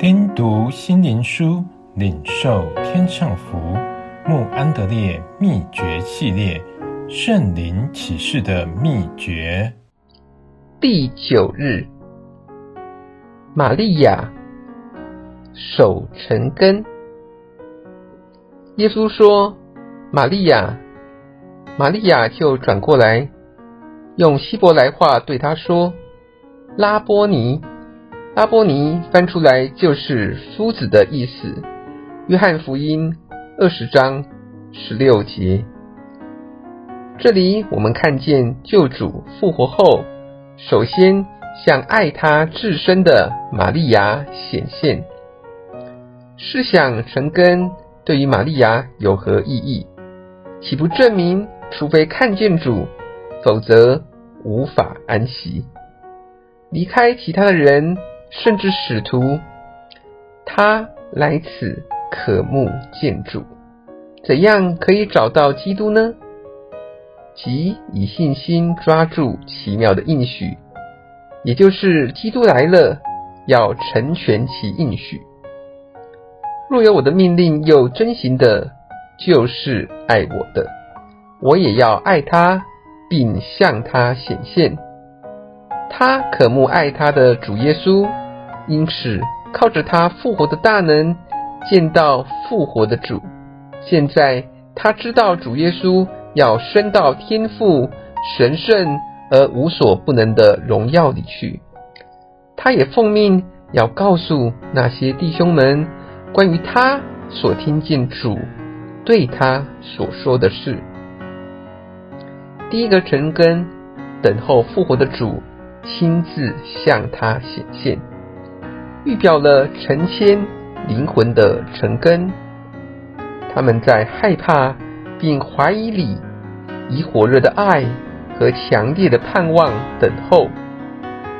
听读心灵书，领受天上福。穆安德烈秘诀系列：圣灵启示的秘诀。第九日，玛利亚守晨更。耶稣说：“玛利亚，玛利亚就转过来，用希伯来话对他说：‘拉波尼。’”阿波尼翻出来就是夫子的意思。约翰福音二十章十六节，这里我们看见救主复活后，首先向爱他至深的玛利亚显现。试想成根对于玛利亚有何意义？岂不证明，除非看见主，否则无法安息。离开其他的人。甚至使徒，他来此渴慕见主，怎样可以找到基督呢？即以信心抓住奇妙的应许，也就是基督来了，要成全其应许。若有我的命令又遵行的，就是爱我的，我也要爱他，并向他显现。他渴慕爱他的主耶稣。因此，靠着他复活的大能，见到复活的主。现在他知道主耶稣要升到天父神圣而无所不能的荣耀里去。他也奉命要告诉那些弟兄们关于他所听见主对他所说的事。第一个成根，等候复活的主亲自向他显现。预表了成千灵魂的成根，他们在害怕并怀疑里，以火热的爱和强烈的盼望等候，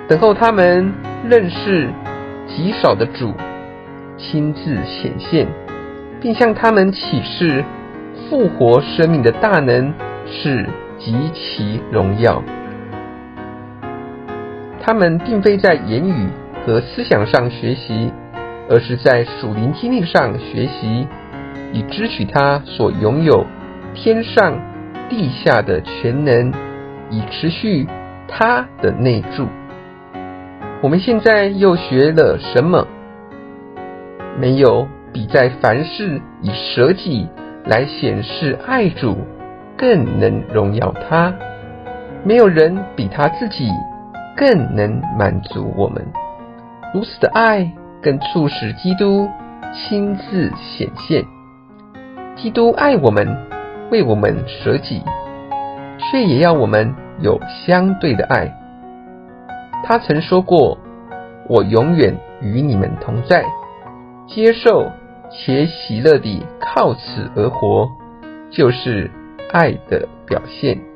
等候他们认识极少的主亲自显现，并向他们启示复活生命的大能是极其荣耀。他们并非在言语。和思想上学习，而是在属灵经历上学习，以支取他所拥有天上地下的全能，以持续他的内住。我们现在又学了什么？没有比在凡事以舍己来显示爱主更能荣耀他，没有人比他自己更能满足我们。如此的爱，更促使基督亲自显现。基督爱我们，为我们舍己，却也要我们有相对的爱。他曾说过：“我永远与你们同在。”接受且喜乐地靠此而活，就是爱的表现。